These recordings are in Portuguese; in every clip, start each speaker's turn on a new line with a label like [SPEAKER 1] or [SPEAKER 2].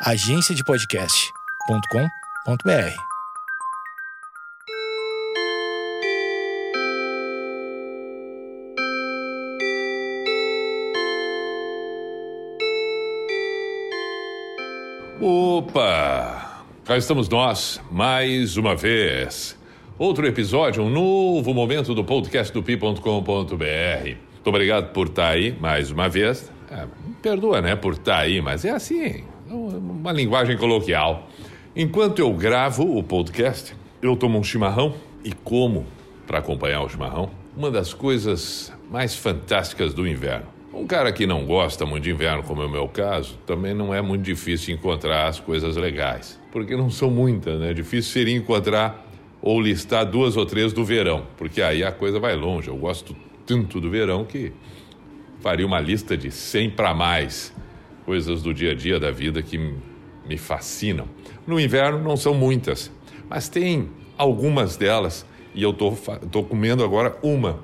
[SPEAKER 1] agenciadepodcast.com.br.
[SPEAKER 2] Opa! Cá estamos nós, mais uma vez. Outro episódio, um novo momento do podcast do pi.com.br. Muito obrigado por estar aí mais uma vez. É, perdoa, né, por estar aí, mas é assim, uma linguagem coloquial. Enquanto eu gravo o podcast, eu tomo um chimarrão e como, para acompanhar o chimarrão, uma das coisas mais fantásticas do inverno. Um cara que não gosta muito de inverno, como é o meu caso, também não é muito difícil encontrar as coisas legais. Porque não são muitas, né? Difícil seria encontrar ou listar duas ou três do verão, porque aí a coisa vai longe. Eu gosto tanto do verão que faria uma lista de 100 para mais coisas do dia a dia da vida que me fascinam. No inverno não são muitas, mas tem algumas delas e eu tô, tô comendo agora uma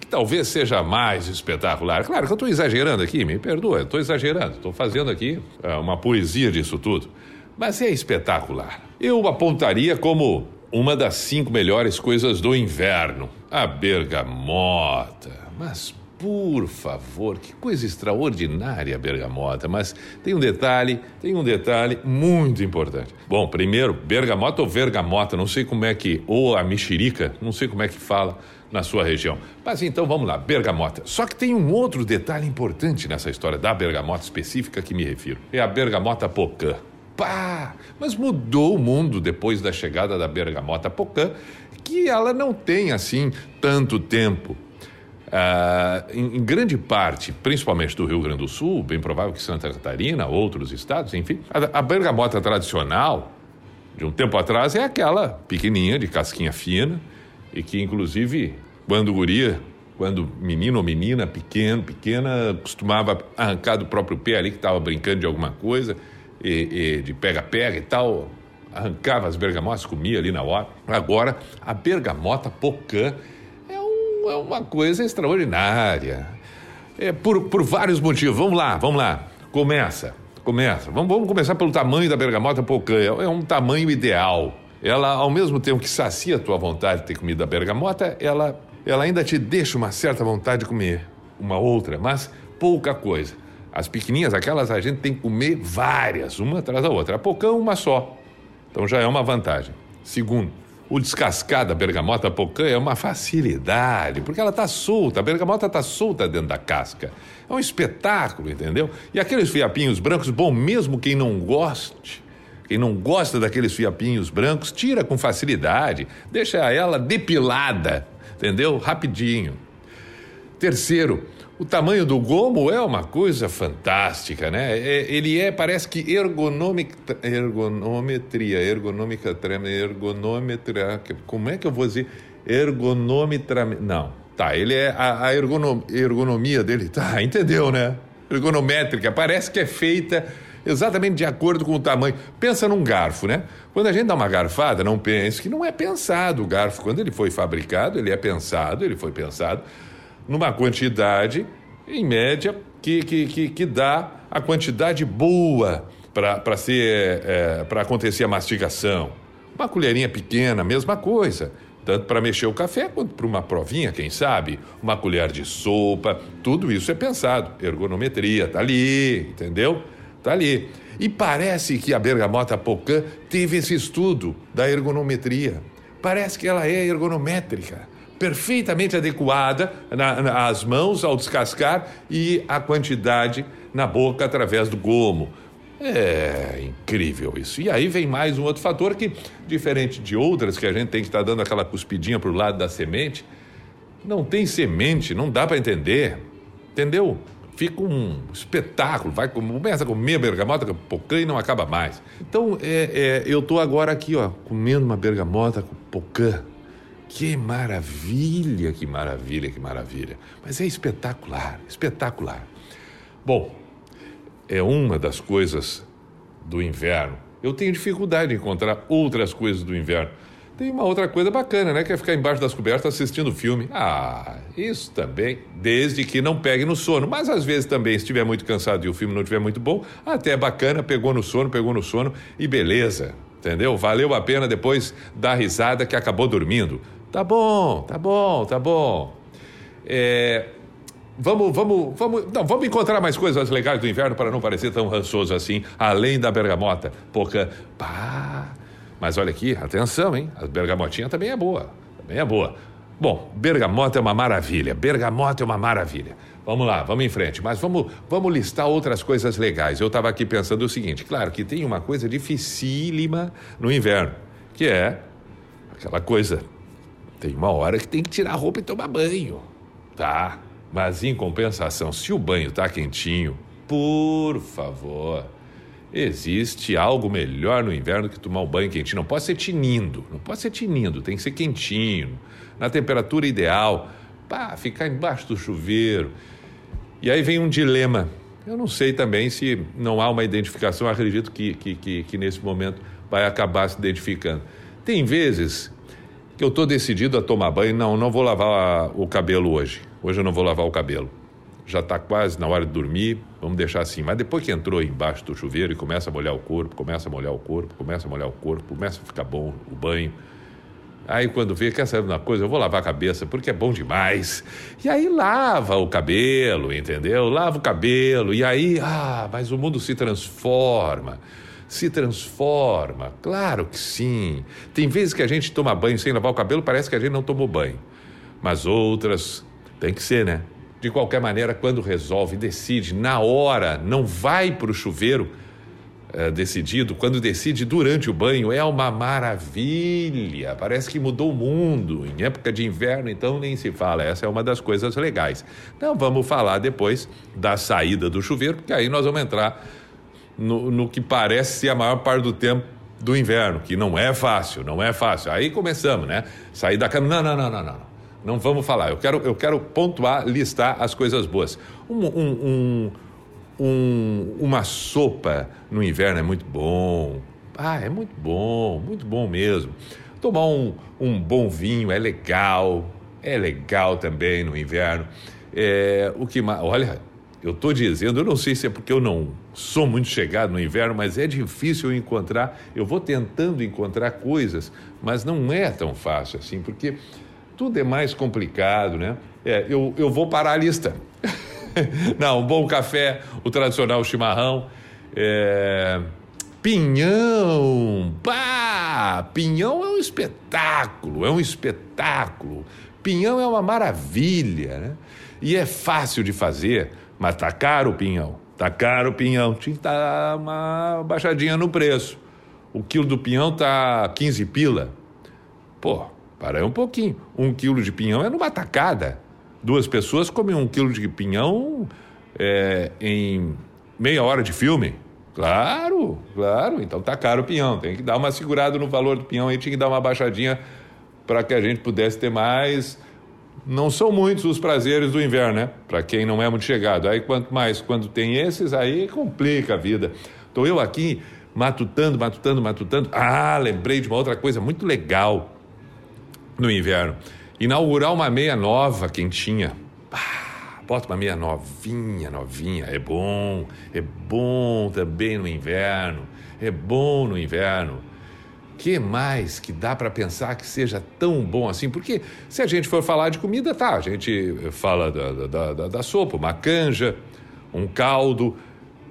[SPEAKER 2] que talvez seja mais espetacular. Claro que eu estou exagerando aqui, me perdoa, estou exagerando, estou fazendo aqui uh, uma poesia disso tudo, mas é espetacular. Eu apontaria como uma das cinco melhores coisas do inverno: a bergamota. Mas por favor, que coisa extraordinária bergamota. Mas tem um detalhe, tem um detalhe muito importante. Bom, primeiro, bergamota ou vergamota, não sei como é que, ou a mexerica, não sei como é que fala na sua região. Mas então vamos lá, bergamota. Só que tem um outro detalhe importante nessa história da bergamota específica que me refiro. É a bergamota pocã. Pá! Mas mudou o mundo depois da chegada da bergamota pocã, que ela não tem assim tanto tempo. Uh, em, em, grande parte, principalmente do Rio Grande do Sul, bem provável que Santa Catarina, outros estados, enfim, a, a bergamota tradicional de um tempo atrás é aquela pequenininha, de casquinha fina, e que inclusive, quando guria, quando menino ou menina, pequeno, pequena, costumava arrancar do próprio pé ali que estava brincando de alguma coisa e, e de pega-pega e tal, arrancava as bergamotas, comia ali na hora. Agora, a bergamota pocã é, um, é uma coisa extraordinária. É por, por vários motivos. Vamos lá, vamos lá. Começa, começa. Vamos, vamos começar pelo tamanho da bergamota pocã. É, é um tamanho ideal. Ela, ao mesmo tempo que sacia a tua vontade de ter comida bergamota, ela, ela ainda te deixa uma certa vontade de comer uma outra, mas pouca coisa. As pequenininhas, aquelas a gente tem que comer várias, uma atrás da outra. A pocã, uma só. Então já é uma vantagem. Segundo, o descascar da bergamota pocã é uma facilidade, porque ela está solta, a bergamota está solta dentro da casca. É um espetáculo, entendeu? E aqueles fiapinhos brancos, bom, mesmo quem não goste, quem não gosta daqueles fiapinhos brancos, tira com facilidade, deixa ela depilada, entendeu? Rapidinho. Terceiro, o tamanho do gomo é uma coisa fantástica, né? É, ele é, parece que ergonômica, ergonometria, ergonômica, ergonometria, como é que eu vou dizer? Ergonômetra, não, tá, ele é, a, a ergonom, ergonomia dele, tá, entendeu, né? Ergonométrica, parece que é feita exatamente de acordo com o tamanho. Pensa num garfo, né? Quando a gente dá uma garfada, não pense que não é pensado o garfo. Quando ele foi fabricado, ele é pensado, ele foi pensado numa quantidade, em média, que, que, que, que dá a quantidade boa para ser é, para acontecer a mastigação. Uma colherinha pequena, mesma coisa. Tanto para mexer o café quanto para uma provinha, quem sabe? Uma colher de sopa, tudo isso é pensado. Ergonometria, tá ali, entendeu? Tá ali. E parece que a bergamota pocã teve esse estudo da ergonometria. Parece que ela é ergonométrica perfeitamente adequada na, nas mãos ao descascar e a quantidade na boca através do gomo. É incrível isso. E aí vem mais um outro fator que, diferente de outras que a gente tem que estar dando aquela cuspidinha para o lado da semente, não tem semente, não dá para entender. Entendeu? Fica um espetáculo. Vai, começa a comer bergamota com pocã e não acaba mais. Então, é, é, eu estou agora aqui, ó, comendo uma bergamota com pocã. Que maravilha, que maravilha, que maravilha. Mas é espetacular, espetacular. Bom, é uma das coisas do inverno. Eu tenho dificuldade de encontrar outras coisas do inverno. Tem uma outra coisa bacana, né? Que é ficar embaixo das cobertas assistindo filme. Ah, isso também, desde que não pegue no sono. Mas às vezes também, se estiver muito cansado e o filme não estiver muito bom, até é bacana, pegou no sono, pegou no sono e beleza. Entendeu? Valeu a pena depois dar risada que acabou dormindo. Tá bom, tá bom, tá bom. É, vamos, vamos, vamos, não, vamos encontrar mais coisas legais do inverno para não parecer tão rançoso assim, além da bergamota. Porque, pá, mas olha aqui, atenção, hein? A bergamotinha também é boa, também é boa. Bom, bergamota é uma maravilha, bergamota é uma maravilha. Vamos lá, vamos em frente. Mas vamos, vamos listar outras coisas legais. Eu estava aqui pensando o seguinte: claro que tem uma coisa dificílima no inverno, que é aquela coisa. Tem uma hora que tem que tirar a roupa e tomar banho. Tá? Mas em compensação, se o banho está quentinho, por favor, existe algo melhor no inverno que tomar um banho quentinho. Não pode ser tinindo, não pode ser tinindo, tem que ser quentinho, na temperatura ideal pá, ficar embaixo do chuveiro. E aí vem um dilema. Eu não sei também se não há uma identificação, acredito que, que, que, que nesse momento vai acabar se identificando. Tem vezes que eu estou decidido a tomar banho, não, não vou lavar o cabelo hoje. Hoje eu não vou lavar o cabelo. Já está quase na hora de dormir, vamos deixar assim. Mas depois que entrou embaixo do chuveiro e começa a molhar o corpo, começa a molhar o corpo, começa a molhar o corpo, começa a ficar bom o banho Aí quando vê, quer saber uma coisa, eu vou lavar a cabeça porque é bom demais. E aí lava o cabelo, entendeu? Lava o cabelo. E aí, ah, mas o mundo se transforma. Se transforma. Claro que sim. Tem vezes que a gente toma banho sem lavar o cabelo, parece que a gente não tomou banho. Mas outras, tem que ser, né? De qualquer maneira, quando resolve, decide, na hora, não vai para o chuveiro é, decidido, quando decide durante o banho, é uma maravilha. Parece que mudou o mundo. Em época de inverno, então, nem se fala. Essa é uma das coisas legais. Então, vamos falar depois da saída do chuveiro, porque aí nós vamos entrar no, no que parece ser a maior parte do tempo do inverno, que não é fácil, não é fácil. Aí começamos, né? Sair da cama. Não, não, não, não, não. Não vamos falar. Eu quero, eu quero pontuar, listar as coisas boas. um, um, um um, uma sopa no inverno é muito bom. Ah, é muito bom, muito bom mesmo. Tomar um, um bom vinho é legal, é legal também no inverno. É, o que mais? Olha, eu estou dizendo, eu não sei se é porque eu não sou muito chegado no inverno, mas é difícil encontrar. Eu vou tentando encontrar coisas, mas não é tão fácil assim, porque tudo é mais complicado, né? É, eu, eu vou parar a lista. Não, um bom café, o tradicional chimarrão. É... Pinhão! Pá! Pinhão é um espetáculo, é um espetáculo. Pinhão é uma maravilha, né? E é fácil de fazer, mas tá caro o pinhão. Tá caro o pinhão. Tinha que dar uma baixadinha no preço. O quilo do pinhão tá 15 pila. Pô, para aí um pouquinho. Um quilo de pinhão é numa tacada. Duas pessoas comem um quilo de pinhão é, em meia hora de filme. Claro, claro. Então tá caro o pinhão. Tem que dar uma segurada no valor do pinhão. Aí tinha que dar uma baixadinha para que a gente pudesse ter mais. Não são muitos os prazeres do inverno, né? Para quem não é muito chegado. Aí quanto mais, quando tem esses, aí complica a vida. Estou eu aqui matutando, matutando, matutando. Ah, lembrei de uma outra coisa muito legal no inverno inaugurar uma meia nova, quentinha. Ah, bota uma meia novinha, novinha. É bom, é bom também no inverno. É bom no inverno. Que mais que dá para pensar que seja tão bom assim? Porque se a gente for falar de comida, tá, a gente fala da, da, da, da sopa, uma canja, um caldo,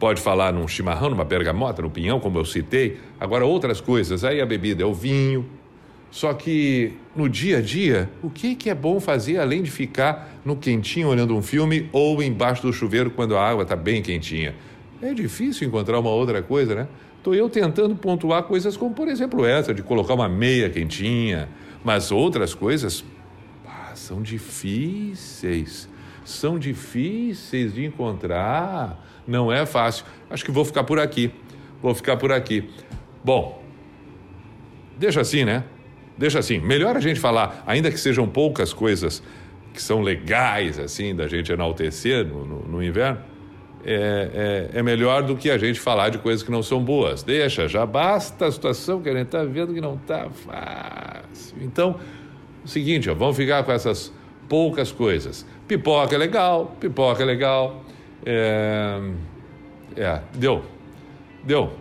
[SPEAKER 2] pode falar num chimarrão, numa bergamota, no pinhão, como eu citei. Agora, outras coisas, aí a bebida é o vinho, só que no dia a dia, o que, que é bom fazer além de ficar no quentinho olhando um filme ou embaixo do chuveiro quando a água está bem quentinha? É difícil encontrar uma outra coisa, né? Estou eu tentando pontuar coisas como, por exemplo, essa de colocar uma meia quentinha, mas outras coisas ah, são difíceis. São difíceis de encontrar. Não é fácil. Acho que vou ficar por aqui. Vou ficar por aqui. Bom, deixa assim, né? Deixa assim, melhor a gente falar, ainda que sejam poucas coisas que são legais, assim, da gente enaltecer no, no, no inverno, é, é, é, melhor do que a gente falar de coisas que não são boas. Deixa, já basta a situação que a gente está vendo que não está. fácil. Então, o seguinte, ó, vamos ficar com essas poucas coisas. Pipoca é legal, pipoca é legal. É, é deu. Deu.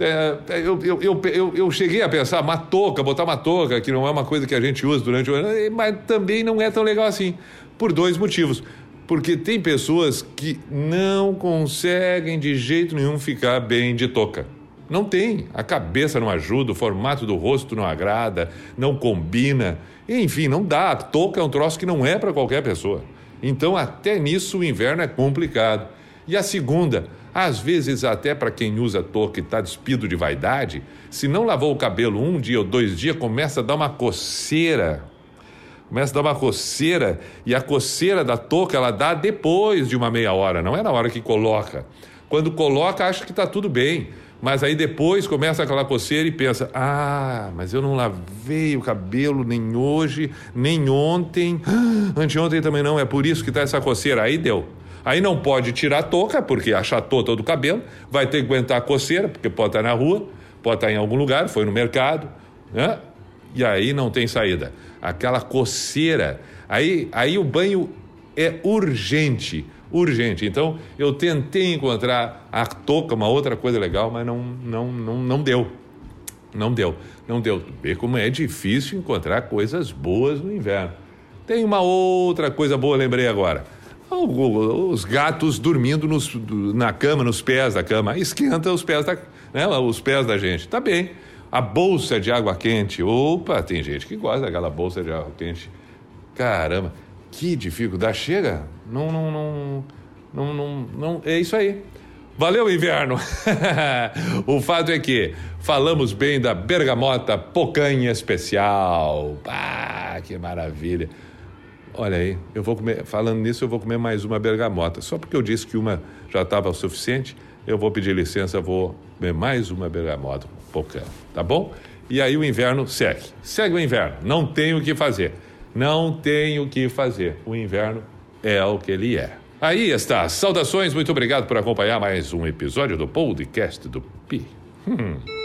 [SPEAKER 2] É, é, eu, eu, eu, eu, cheguei a pensar, uma touca, botar uma touca, que não é uma coisa que a gente usa durante o ano, mas também não é tão legal assim, por dois motivos. Porque tem pessoas que não conseguem de jeito nenhum ficar bem de touca. Não tem. A cabeça não ajuda, o formato do rosto não agrada, não combina. Enfim, não dá. A touca é um troço que não é para qualquer pessoa. Então, até nisso, o inverno é complicado. E a segunda, às vezes, até para quem usa touca e está despido de vaidade, se não lavou o cabelo um dia ou dois dias, começa a dar uma coceira. Começa a dar uma coceira e a coceira da touca ela dá depois de uma meia hora, não é na hora que coloca. Quando coloca, acha que está tudo bem. Mas aí depois começa aquela coceira e pensa: ah, mas eu não lavei o cabelo nem hoje, nem ontem, anteontem também não, é por isso que está essa coceira. Aí deu. Aí não pode tirar a touca, porque achatou todo o cabelo, vai ter que aguentar a coceira, porque pode estar na rua, pode estar em algum lugar, foi no mercado, né? E aí não tem saída. Aquela coceira. Aí, aí o banho é urgente urgente. Então, eu tentei encontrar a touca, uma outra coisa legal, mas não, não, não, não deu. Não deu, não deu. Vê como é difícil encontrar coisas boas no inverno. Tem uma outra coisa boa, lembrei agora. Os gatos dormindo nos, na cama, nos pés da cama. Esquenta os pés da, né, os pés da gente. Tá bem. A bolsa de água quente. Opa, tem gente que gosta daquela bolsa de água quente. Caramba. Que dificuldade. Chega, não, não, não, não, não, não. É isso aí. Valeu, inverno! o fato é que falamos bem da bergamota pocanha especial. Ah, que maravilha! Olha aí, eu vou comer, falando nisso, eu vou comer mais uma bergamota. Só porque eu disse que uma já estava o suficiente, eu vou pedir licença, vou comer mais uma bergamota pocanha, tá bom? E aí o inverno segue. Segue o inverno, não tem o que fazer. Não tem o que fazer. O inverno é o que ele é. Aí está. Saudações, muito obrigado por acompanhar mais um episódio do podcast do Pi. Hum.